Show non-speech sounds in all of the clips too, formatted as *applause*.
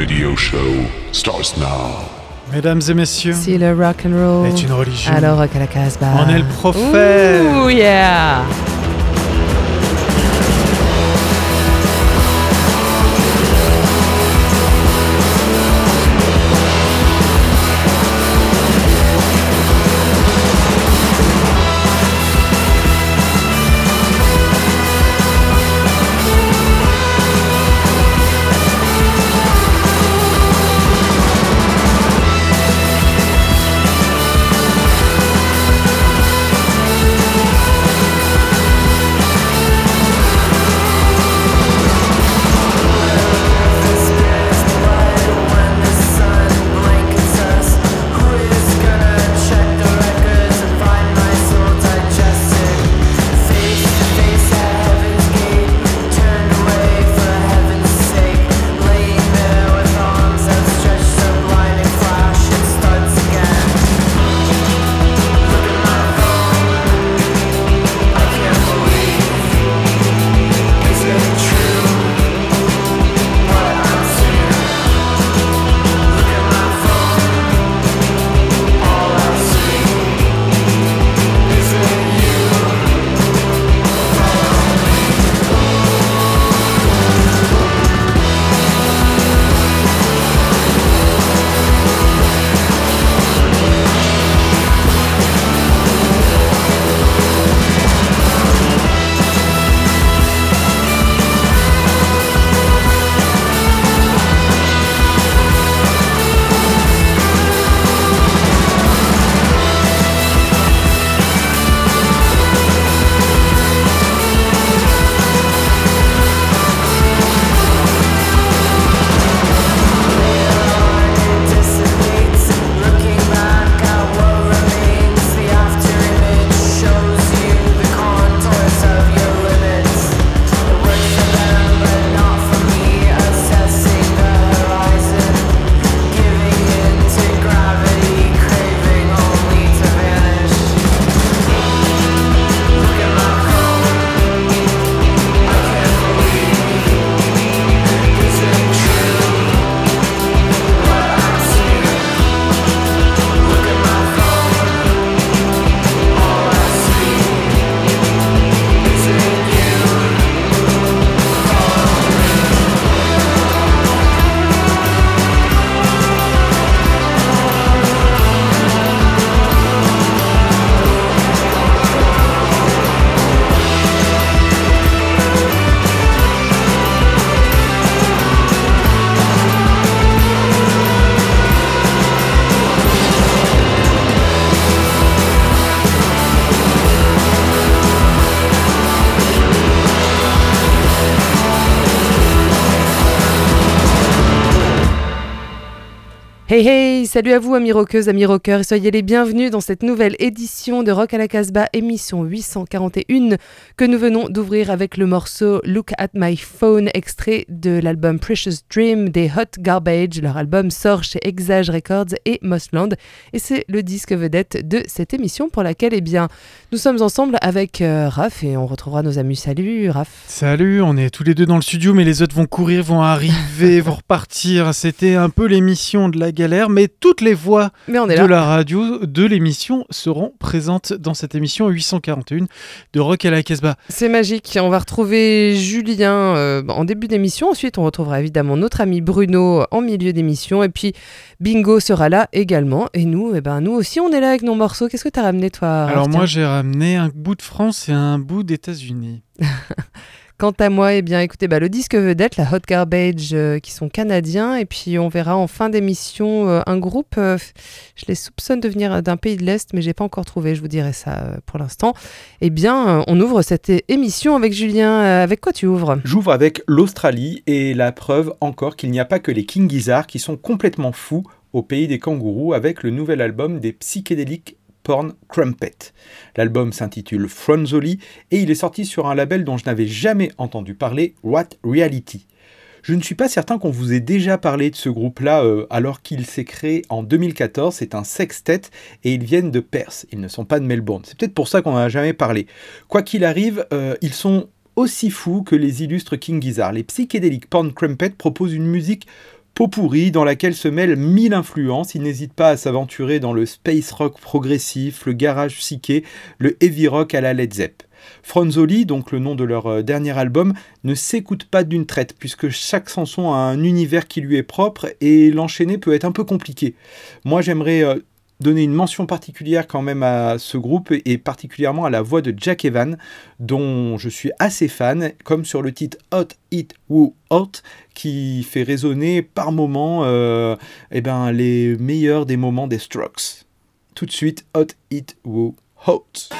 radio show starts now. Mesdames et messieurs, Si le rock and roll est une religion. alors rock à la Casbah. On est le prophète. Yeah. Hey hey, salut à vous amis rockeuses, amis rockeurs et soyez les bienvenus dans cette nouvelle édition de Rock à la Casbah, émission 841 que nous venons d'ouvrir avec le morceau Look at My Phone, extrait de l'album Precious Dream des Hot Garbage. Leur album sort chez Exage Records et Mossland et c'est le disque vedette de cette émission pour laquelle eh bien, nous sommes ensemble avec euh, Raph et on retrouvera nos amis. Salut Raph. Salut, on est tous les deux dans le studio, mais les autres vont courir, vont arriver, *laughs* vont repartir. C'était un peu l'émission de la galère, mais toutes les voix de la radio de l'émission seront présentes dans cette émission 841 de Rock à la Casbah. C'est magique. On va retrouver Julien euh, en début d'émission. Ensuite, on retrouvera évidemment notre ami Bruno en milieu d'émission. Et puis, Bingo sera là également. Et nous, eh ben, nous aussi, on est là avec nos morceaux. Qu'est-ce que tu as ramené, toi Alors moi, j'ai ramené un bout de France et un bout d'États-Unis. *laughs* Quant à moi, eh bien, écoutez, bah, le disque vedette, la Hot Garbage, euh, qui sont canadiens. Et puis, on verra en fin d'émission euh, un groupe. euh, je les soupçonne de venir d'un pays de l'Est, mais j'ai pas encore trouvé. Je vous dirai ça pour l'instant. Eh bien, on ouvre cette émission avec Julien. Avec quoi tu ouvres? J'ouvre avec l'Australie et la preuve encore qu'il n'y a pas que les King Gizzard qui sont complètement fous au pays des kangourous avec le nouvel album des psychédéliques Porn Crumpet. L'album s'intitule Fronzoli et il est sorti sur un label dont je n'avais jamais entendu parler, What Reality. Je ne suis pas certain qu'on vous ait déjà parlé de ce groupe-là euh, alors qu'il s'est créé en 2014. C'est un sextet et ils viennent de Perth. Ils ne sont pas de Melbourne. C'est peut-être pour ça qu'on n'en a jamais parlé. Quoi qu'il arrive, euh, ils sont aussi fous que les illustres King Gizzard. Les psychédéliques Porn Crumpet proposent une musique Peau pourrie dans laquelle se mêlent mille influences. Ils n'hésitent pas à s'aventurer dans le space rock progressif, le garage psyché, le heavy rock à la Led Zepp. Franzoli, donc le nom de leur euh, dernier album, ne s'écoute pas d'une traite, puisque chaque chanson a un univers qui lui est propre et l'enchaîner peut être un peu compliqué. Moi j'aimerais euh, donner une mention particulière quand même à ce groupe et particulièrement à la voix de Jack Evan dont je suis assez fan comme sur le titre Hot It Woo Hot qui fait résonner par moments euh, eh ben, les meilleurs des moments des Strokes. Tout de suite Hot It Woo Hot.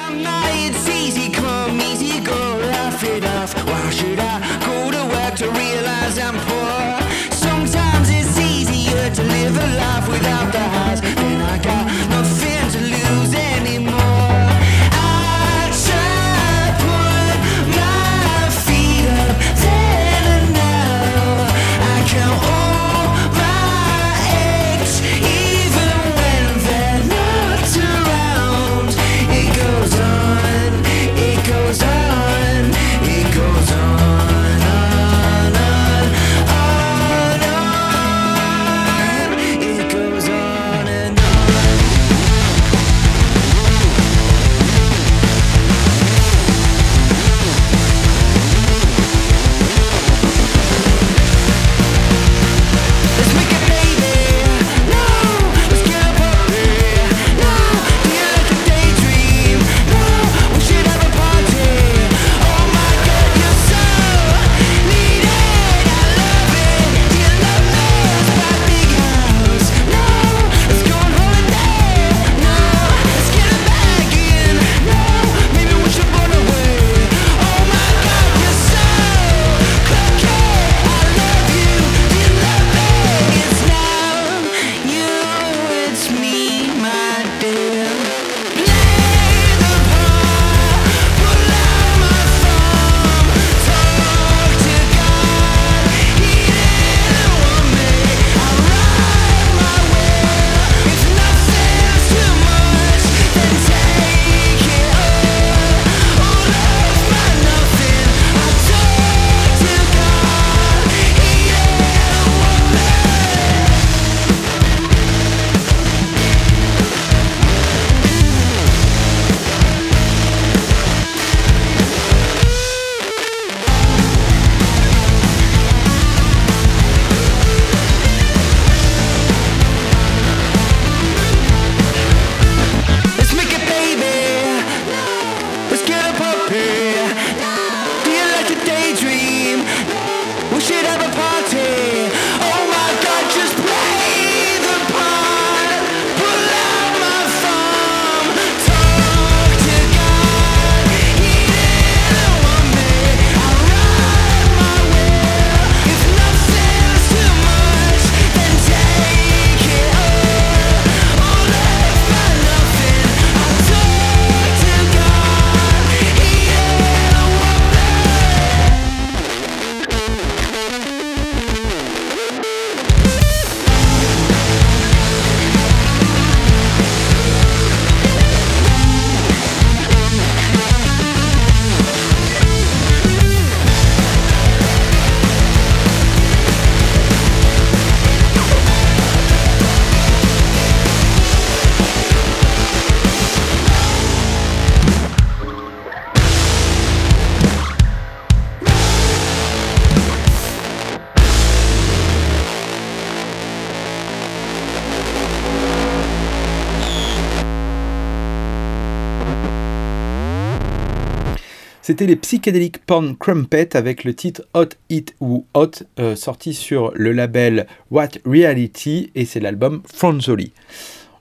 C'était les Psychedelic Porn Crumpet avec le titre Hot It ou Hot, euh, sorti sur le label What Reality et c'est l'album Franzoli.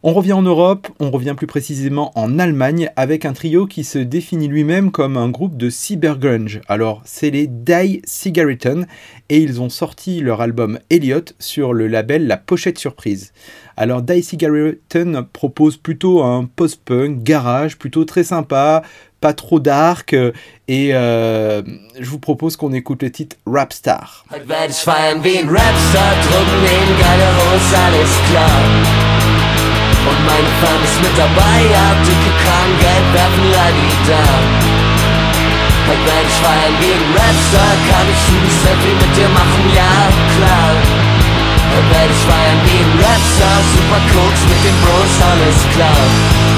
On revient en Europe, on revient plus précisément en Allemagne avec un trio qui se définit lui-même comme un groupe de cybergrunge. Alors, c'est les Die Cigaretten et ils ont sorti leur album Elliot sur le label La Pochette Surprise. Alors, Die Cigaretten propose plutôt un post-punk, garage, plutôt très sympa, pas trop dark et euh, je vous propose qu'on écoute le titre Rapstar. Heute. Und meine Fam ist mit dabei, ja, dicke Kragen, Geld werfen, Ladi da. Heute werd ich feiern ein Rapstar, kann ich ein Selfie mit dir machen, ja, klar. Heute werd ich feiern ein Rapstar, super Koks mit den Bros, alles klar.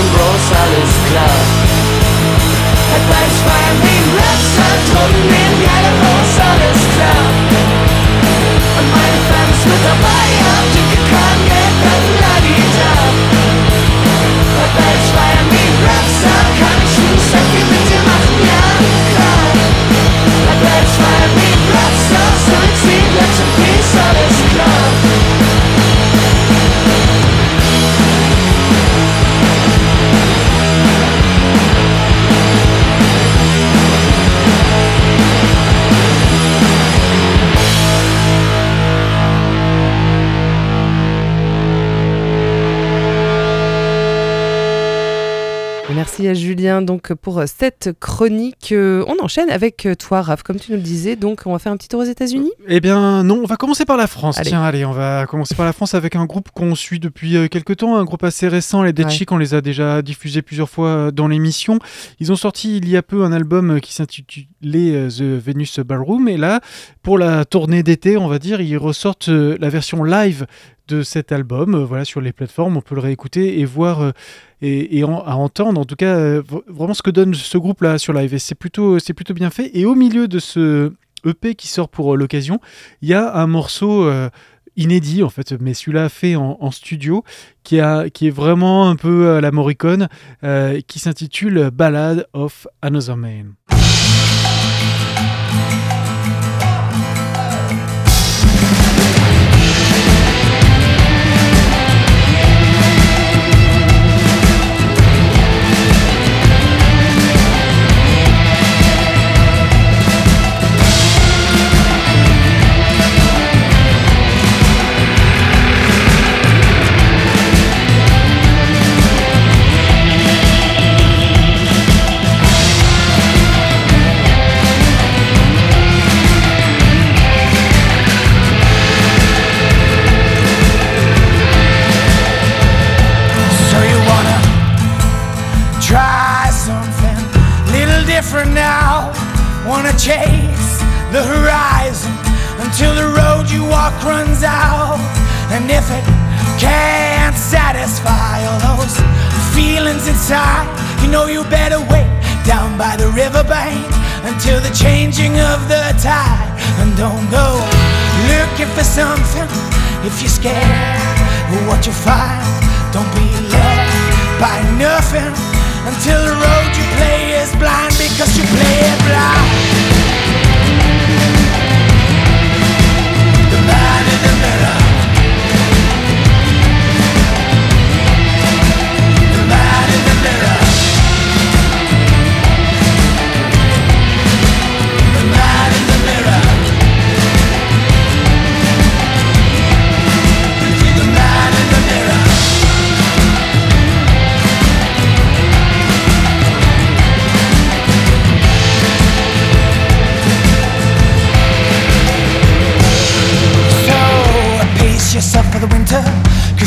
Den Bros, alles klar. Heute werd ich feiern wie ein Rapstar, Drogen nehmen, geile Hoes, alles klar. Und meine Friends mit dabei, ja, dicke Kram, Geld werfen, Ladida. Heute werd ich feiern wie ein Rapstar, kann ich ein Selfie mit dir machen, ja, klar. Heute werd ich feiern wie ein Rapstar, Sonic Speed, Let's in Peace, alles klar. Merci à Julien donc pour euh, cette chronique. Euh, On enchaîne avec euh, toi, Raph, comme tu nous le disais. Donc, on va faire un petit tour aux États-Unis. Eh bien non, on va commencer par la France. Allez. Tiens, allez, on va commencer par la France avec un groupe qu'on suit depuis quelques temps, un groupe assez récent, les Dead Ouais. Chic, on les a déjà diffusés plusieurs fois dans l'émission. Ils ont sorti il y a peu un album qui s'intitulait The Venus Ballroom et là, pour la tournée d'été, on va dire, ils ressortent la version live de cet album, euh, voilà, sur les plateformes, on peut le réécouter et voir euh, et, en- à entendre. En tout cas euh, vraiment ce que donne ce groupe là sur live et c'est plutôt c'est plutôt bien fait. Et au milieu de ce EP qui sort pour l'occasion il y a un morceau inédit en fait mais celui-là fait en, studio qui a qui est vraiment un peu la Morricone qui s'intitule Ballad of Another Man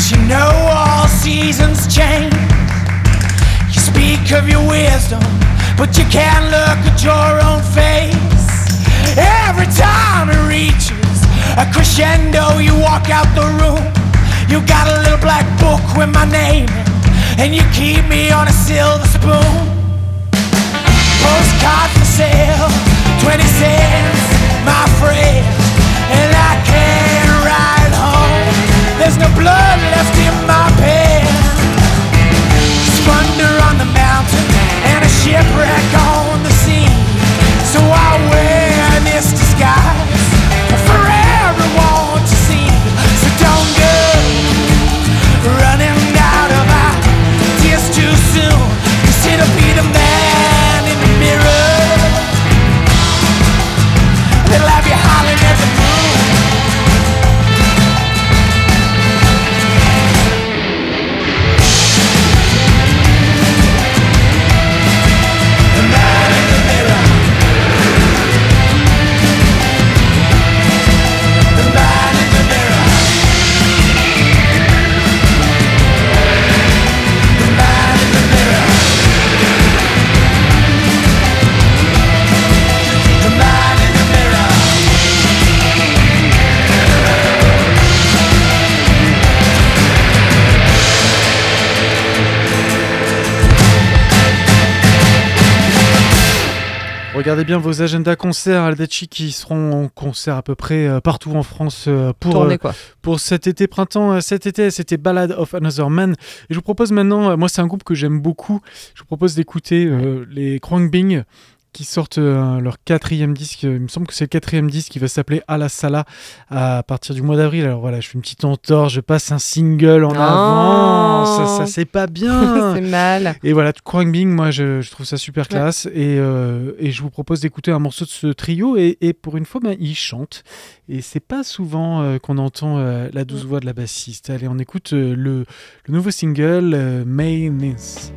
Cause you know all seasons change. You speak of your wisdom, but you can't look at your own face. Every time it reaches a crescendo, you walk out the room. You got a little black book with my name, and you keep me on a silver spoon. Postcard for sale, 20 cents, my friend, and I can't. There's no blood left in my pen. Splendor on the mountain and a shipwreck on the sea. So I wear this disguise Regardez bien vos agendas concerts Aldachi qui seront en concert à peu près euh, partout en France euh, pour, Tournée euh, quoi. pour cet été printemps. Cet été, c'était Ballad of Another Man. Et je vous propose maintenant, moi c'est un groupe que j'aime beaucoup, je vous propose d'écouter euh, les Bing qui sortent euh, leur quatrième disque. Il me semble que c'est le quatrième disque qui va s'appeler À la Sala à partir du mois d'avril. Alors voilà, je fais une petite entorse, je passe un single en Non. avant. Ça, ça c'est pas bien. *laughs* c'est mal. Et voilà, Bing, moi je, je trouve ça super classe et, euh, et je vous propose d'écouter un morceau de ce trio et, et pour une fois, ben, ils chantent et c'est pas souvent euh, qu'on entend la douce voix de la bassiste. Allez, on écoute le, le nouveau single May Miss.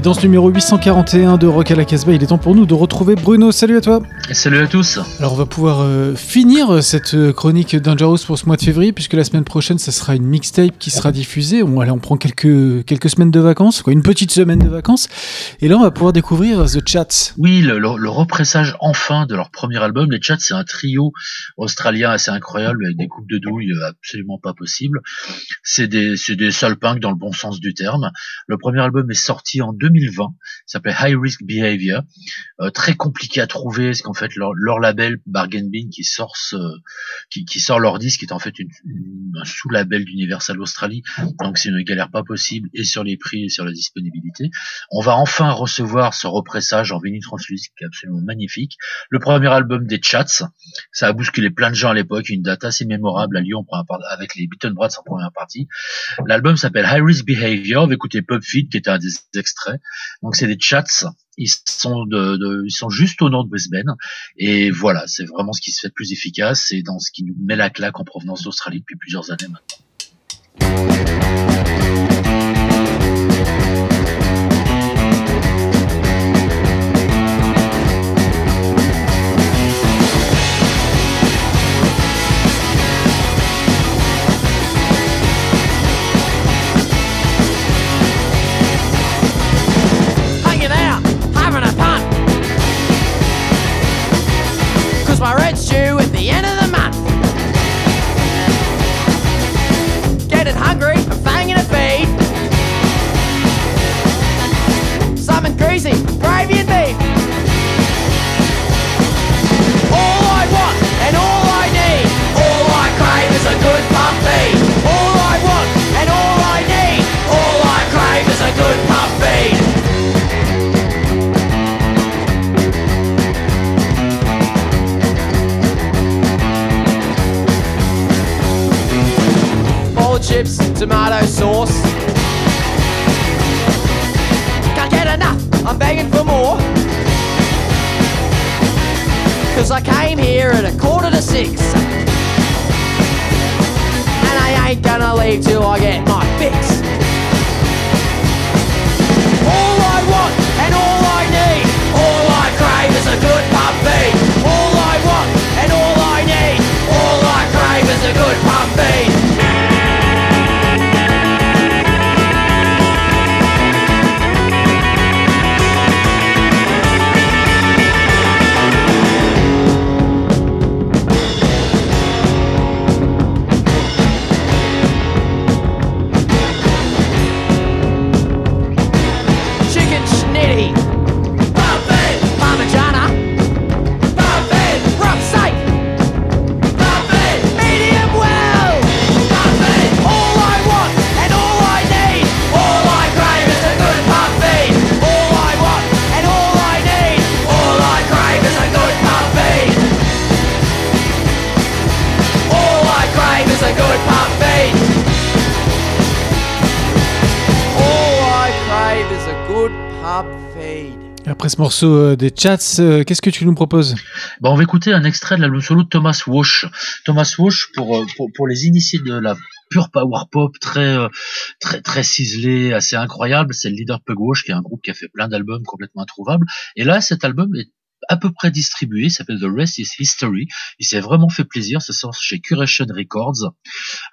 Dans ce numéro 841 de Rock à la Casbah, il est temps pour nous de retrouver Bruno. Salut à toi. Salut à tous. Alors on va pouvoir euh, finir cette euh, chronique Dangerous pour ce mois de février, puisque la semaine prochaine, ça sera une mixtape qui sera diffusée. On, allez, on prend quelques, quelques semaines de vacances, quoi, une petite semaine de vacances. Et là, on va pouvoir découvrir The Chats. Oui, le, le- le repressage enfin de leur premier album. Les Chats, c'est un trio australien assez incroyable avec des coupes de douille euh, absolument pas possibles. C'est des, c'est des dans le bon sens du terme. Le premier album est sorti en 2020. Il s'appelait High Risk Behavior. Euh, très compliqué à trouver, parce qu'en fait, leur, leur label Bargain Bin qui sort, ce- qui, qui sort leur disque est en fait un sous-label d'Universal Australie. Donc c'est une galère pas possible et sur les prix et sur la disponibilité. On va enfin recevoir ce repressage en vinyle translucide qui est absolument magnifique. Le premier album des Chats, ça a bousculé plein de gens à l'époque, une date assez mémorable à Lyon avec les Beaton Brats en première partie. L'album s'appelle High Risk Behavior, on va écouter Pub Feed qui était un des extraits. Donc c'est des Chats, ils sont de, de- ils sont juste au nord de Brisbane et voilà, c'est vraiment ce qui se fait de plus efficace, c'est dans ce qui nous met la claque en provenance d'Australie depuis plusieurs années maintenant. Après ce morceau euh, des Chats, euh, qu'est-ce que tu nous proposes? Bon, on va écouter un extrait de l'album solo de Thomas Walsh. Thomas Walsh, pour, euh, pour, pour les initiés de la pure power pop, très, très, très ciselé, assez incroyable, c'est le leader de Pug Walsh, qui est un groupe qui a fait plein d'albums complètement introuvables. Et là, cet album est à peu près distribué, s'appelle The Rest is History. Il s'est vraiment fait plaisir, ça sort chez Curation Records,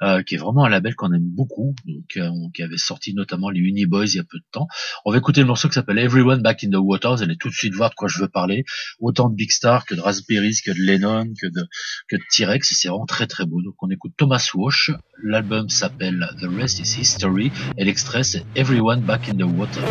euh, qui est vraiment un label qu'on aime beaucoup, donc, euh, qui avait sorti notamment les Uniboys il y a peu de temps. On va écouter le morceau qui s'appelle Everyone Back in the Water, vous allez tout de suite voir de quoi je veux parler autant de Big Star que de Raspberries, que de Lennon, que de, que de T-Rex. C'est vraiment très très beau. Donc on écoute Thomas Walsh. L'album s'appelle The Rest is History et l'extrait c'est Everyone Back in the Water.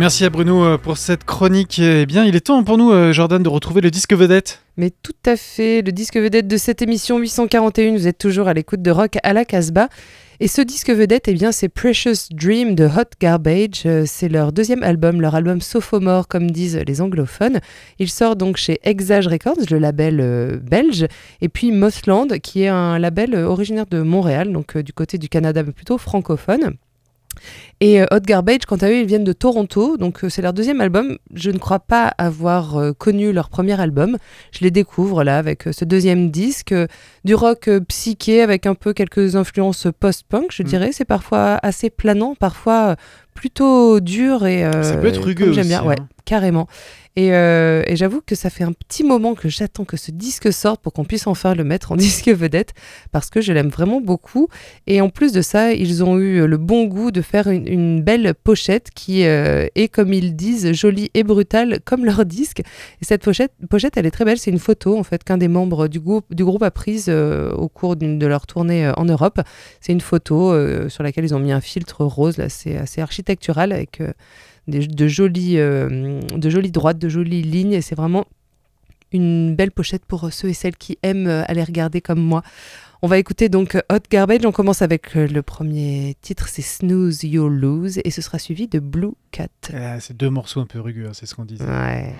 Merci à Bruno euh, pour cette chronique. Eh bien, il est temps pour nous, euh, Jordan, de retrouver le disque vedette. Mais tout à fait, le disque vedette de cette émission 841, vous êtes toujours à l'écoute de Rock à la Casbah. Et ce disque vedette, eh bien, c'est Precious Dream de Hot Garbage. Euh, C'est leur deuxième album, leur album sophomore, comme disent les anglophones. Il sort donc chez Exage Records, le label belge, et puis Mothland, qui est un label originaire de Montréal, donc du côté du Canada, mais plutôt francophone. Et euh, Hot Garbage, quant à eux, ils viennent de Toronto, donc euh, c'est leur deuxième album. Je ne crois pas avoir euh, connu leur premier album. Je les découvre là avec euh, ce deuxième disque, euh, du rock euh, psyché avec un peu quelques influences post-punk, je Mm. dirais. C'est parfois assez planant, parfois euh, plutôt dur et euh, Ça peut être rugueux j'aime bien, ouais, hein. carrément. Et, euh, et j'avoue que ça fait un petit moment que j'attends que ce disque sorte pour qu'on puisse enfin le mettre en *laughs* disque vedette parce que je l'aime vraiment beaucoup. Et en plus de ça, ils ont eu le bon goût de faire une, belle pochette qui euh, est, comme ils disent, jolie et brutale comme leur disque. Et cette pochette, pochette elle est très belle. C'est une photo en fait qu'un des membres du groupe, du groupe a prise euh, au cours de leur tournée en Europe. C'est une photo sur laquelle ils ont mis un filtre rose. Là, c'est assez architectural avec des- de, jolies, euh, de jolies droites, de jolies lignes. Et c'est vraiment une belle pochette pour ceux et celles qui aiment euh, aller regarder comme moi. On va écouter donc euh, Hot Garbage. On commence avec le premier titre, c'est Snooze You'll Lose, et ce sera suivi de Blue Cat. Ah, c'est deux morceaux un peu rugueux, hein, c'est ce qu'on disait. Ouais.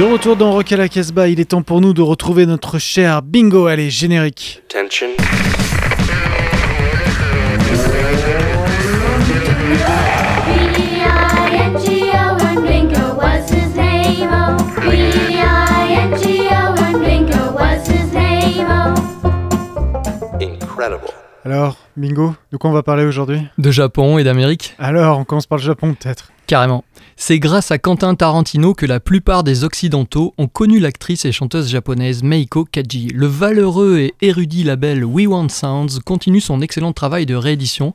De retour dans Rock à la Casbah, il est temps pour nous de retrouver notre cher Bingo. Allez, générique. Tension. Incredible. Alors, Bingo, de quoi on va parler aujourd'hui? De Japon et d'Amérique Alors, on commence par le Japon peut-être. Carrément. C'est grâce à Quentin Tarantino que la plupart des Occidentaux ont connu l'actrice et chanteuse japonaise Meiko Kaji. Le valeureux et érudit label We Want Sounds continue son excellent travail de réédition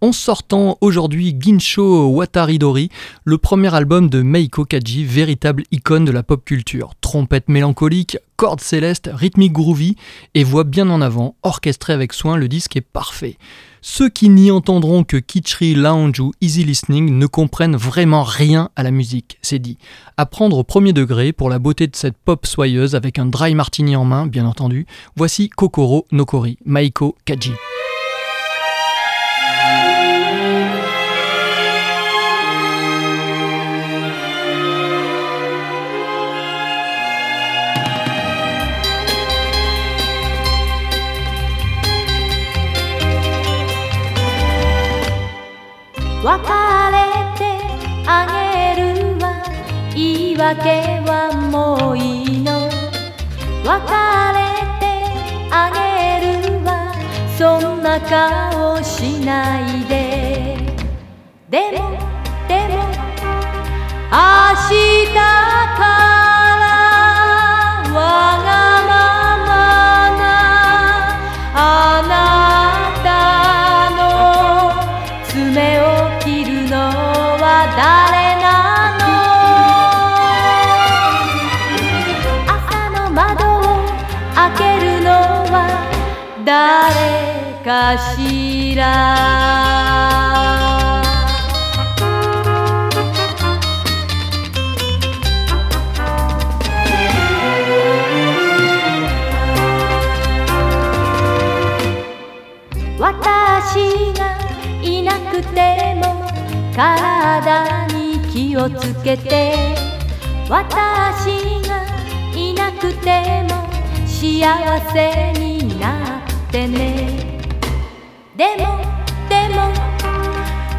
en sortant aujourd'hui Ginsho Wataridori, le premier album de Meiko Kaji, véritable icône de la pop culture. Trompette mélancolique, cordes célestes, rythmique groovy et voix bien en avant, orchestré avec soin, le disque est parfait. Ceux qui n'y entendront que Kitschri Lounge ou Easy Listening ne comprennent vraiment rien à la musique, c'est dit. À prendre au premier degré pour la beauté de cette pop soyeuse avec un dry martini en main, bien entendu, voici Kokoro Nokori, Maiko Kaji. ら。私がいなくても体に気をつけて。私がいなくても幸せになってね。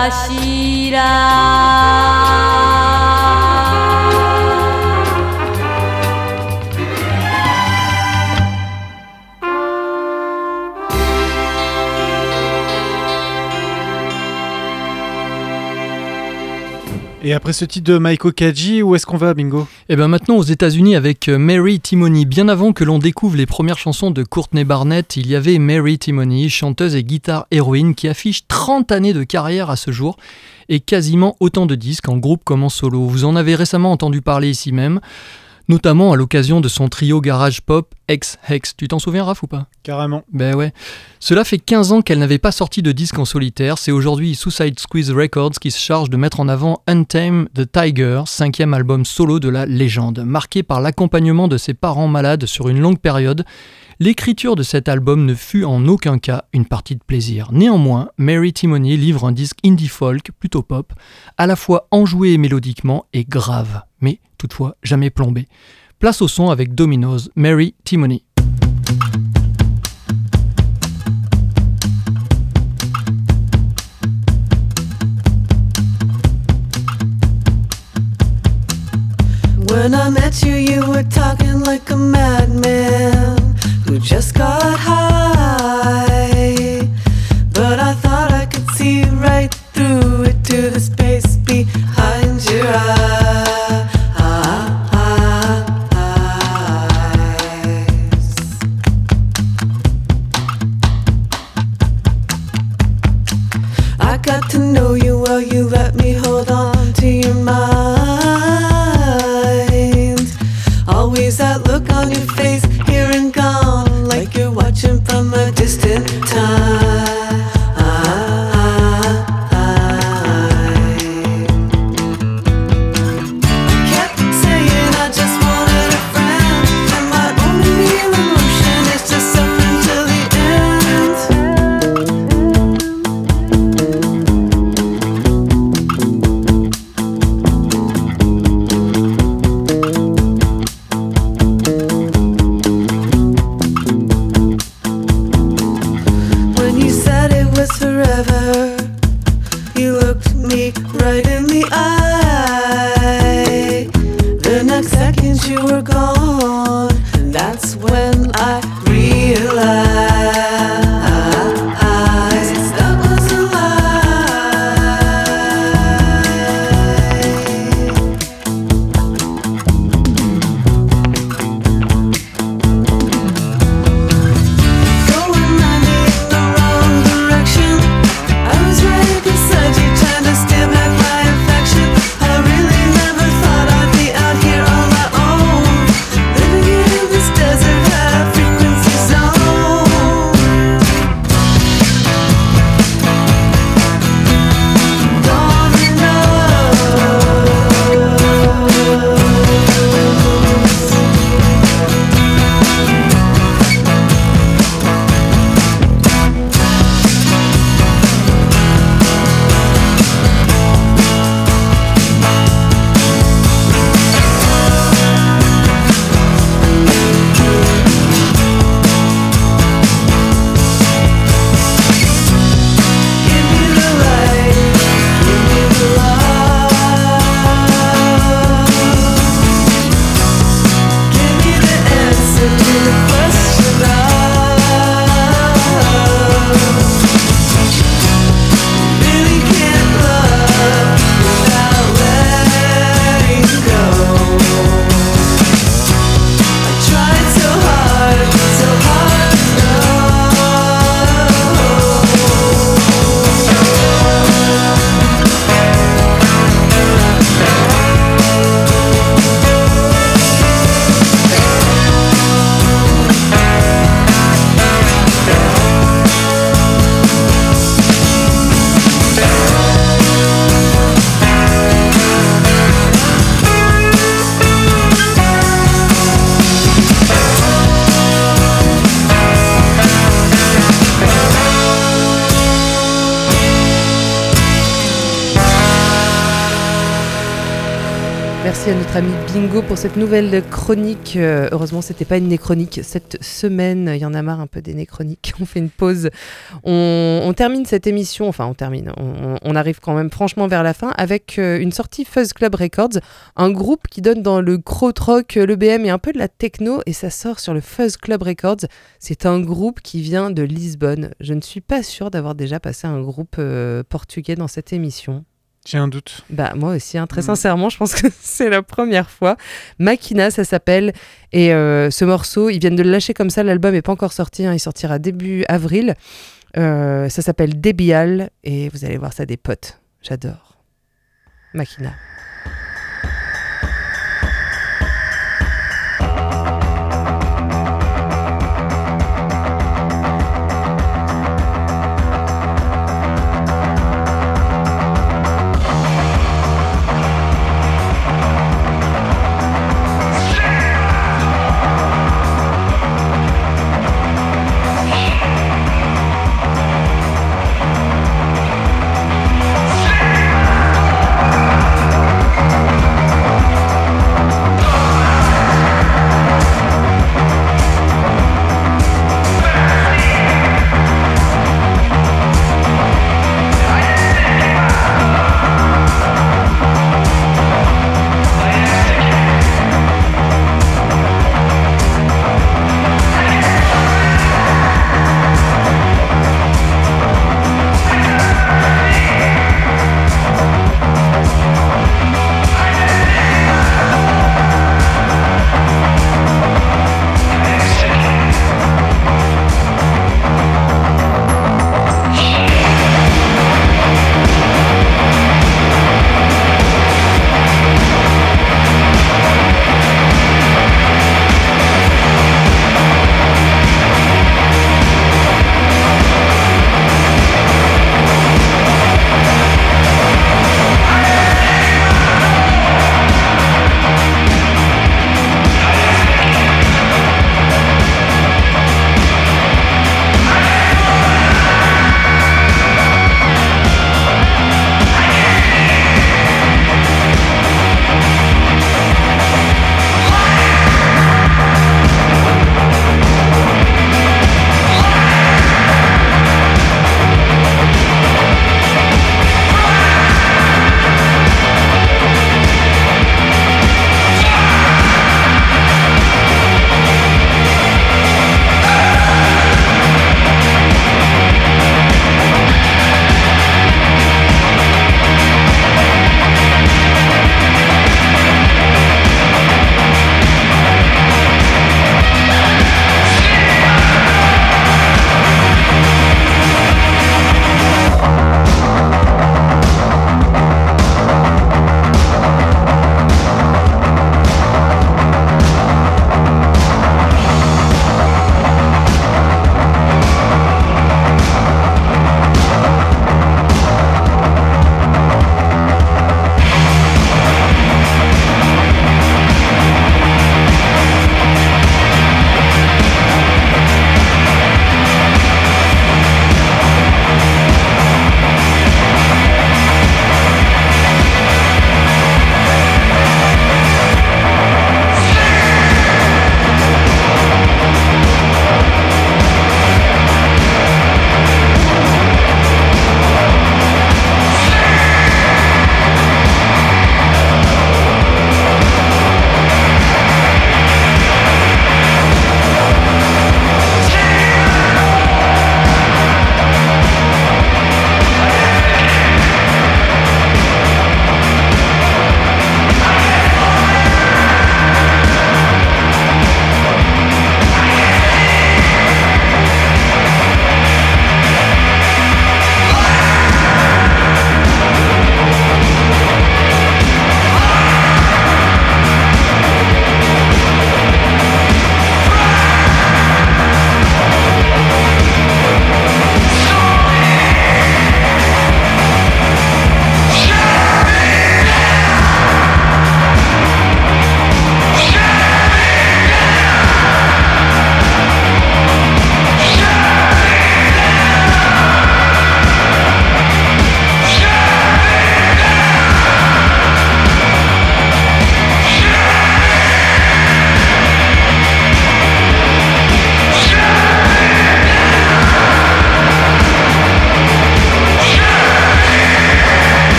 하시라. Et après ce titre de Maiko Kaji, où est-ce qu'on va, Bingo? Et bien maintenant aux États-Unis avec euh, Mary Timony. Bien avant que l'on découvre les premières chansons de Courtney Barnett, il y avait Mary Timony, chanteuse et guitare héroïne qui affiche 30 années de carrière à ce jour et quasiment autant de disques en groupe comme en solo. Vous en avez récemment entendu parler ici même, notamment à l'occasion de son trio garage pop Ex-Hex. Tu t'en souviens Raph ou pas? Carrément. Ben ouais. Cela fait 15 ans qu'elle n'avait pas sorti de disque en solitaire. C'est aujourd'hui Suicide Squeeze Records qui se charge de mettre en avant Untame the Tiger, cinquième album solo de la légende. Marqué par l'accompagnement de ses parents malades sur une longue période, l'écriture de cet album ne fut en aucun cas une partie de plaisir. Néanmoins, Mary Timony livre un disque indie folk, plutôt pop, à la fois enjoué mélodiquement et grave, toutefois jamais plombé. Place au son avec Domino's, Mary Timoney. When I met you, you were talking like a madman who just got high. But I thought I could see right through it to the space behind your eyes. You let me hold on to your mind. Always that look on your face, right in the eye. The next second you were gone, and that's when I realized notre ami Bingo pour cette nouvelle chronique. Euh, heureusement, c'était pas une néchronique cette semaine. Il y en a marre un peu des néchroniques. *laughs* On fait une pause. On, termine cette émission. Enfin, on termine. On, arrive quand même franchement vers la fin avec euh, une sortie Fuzz Club Records, un groupe qui donne dans le krautrock, le BM et un peu de la techno. Et ça sort sur le Fuzz Club Records. C'est un groupe qui vient de Lisbonne. Je ne suis pas sûre d'avoir déjà passé un groupe euh, portugais dans cette émission. J'ai un doute. Bah moi aussi, hein, très Mm. sincèrement, je pense que *laughs* c'est la première fois. Makina, ça s'appelle. Et euh, ce morceau, ils viennent de le lâcher comme ça, l'album n'est pas encore sorti, hein, il sortira début avril. Euh, ça s'appelle Débial et vous allez voir ça des potes. J'adore. Makina.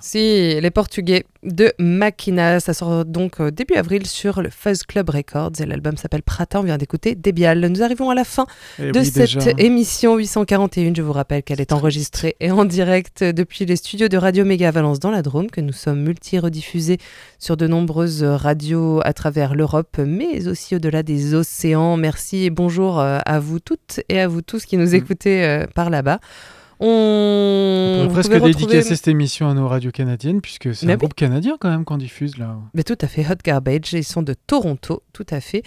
Si, les Portugais de Makina, ça sort donc euh, début avril sur le Fuzz Club Records et l'album s'appelle Prata, on vient d'écouter Débial. Nous arrivons à la fin Eh de oui, cette déjà. émission 841. Je vous rappelle qu'elle est enregistrée et en direct depuis les studios de Radio Méga Valence dans la Drôme, que nous sommes multi-rediffusés sur de nombreuses radios à travers l'Europe, mais aussi au-delà des océans. Merci et bonjour euh, à vous toutes et à vous tous qui nous Mm. écoutez euh, par là-bas. On, presque pouvez retrouver- dédicacer cette émission à nos radios canadiennes, puisque c'est un oui. groupe canadien quand même qu'on diffuse là. Mais tout à fait, Hot Garbage, ils sont de Toronto, tout à fait.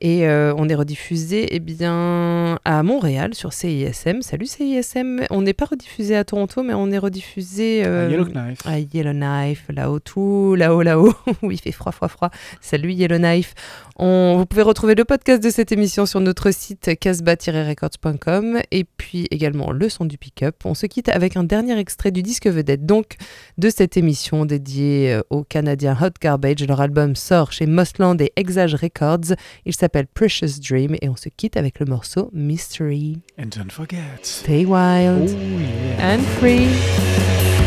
Et euh, on est rediffusé eh bien, à Montréal sur CISM. Salut CISM, on n'est pas rediffusé à Toronto, mais on est rediffusé euh, À Yellowknife. à Yellowknife, là-haut, tout là-haut, là-haut, *laughs* où il fait froid, froid, froid. Salut Yellowknife. On, vous pouvez retrouver le podcast de cette émission sur notre site casbah-records.com et puis également le son du pick-up. On se quitte avec un dernier extrait du disque vedette donc de cette émission dédiée euh, aux Canadiens Hot Garbage. Leur album sort chez Mossland et Exage Records. Il s'appelle Precious Dream et on se quitte avec le morceau Mystery. And don't forget. Stay wild Oh yeah. and free.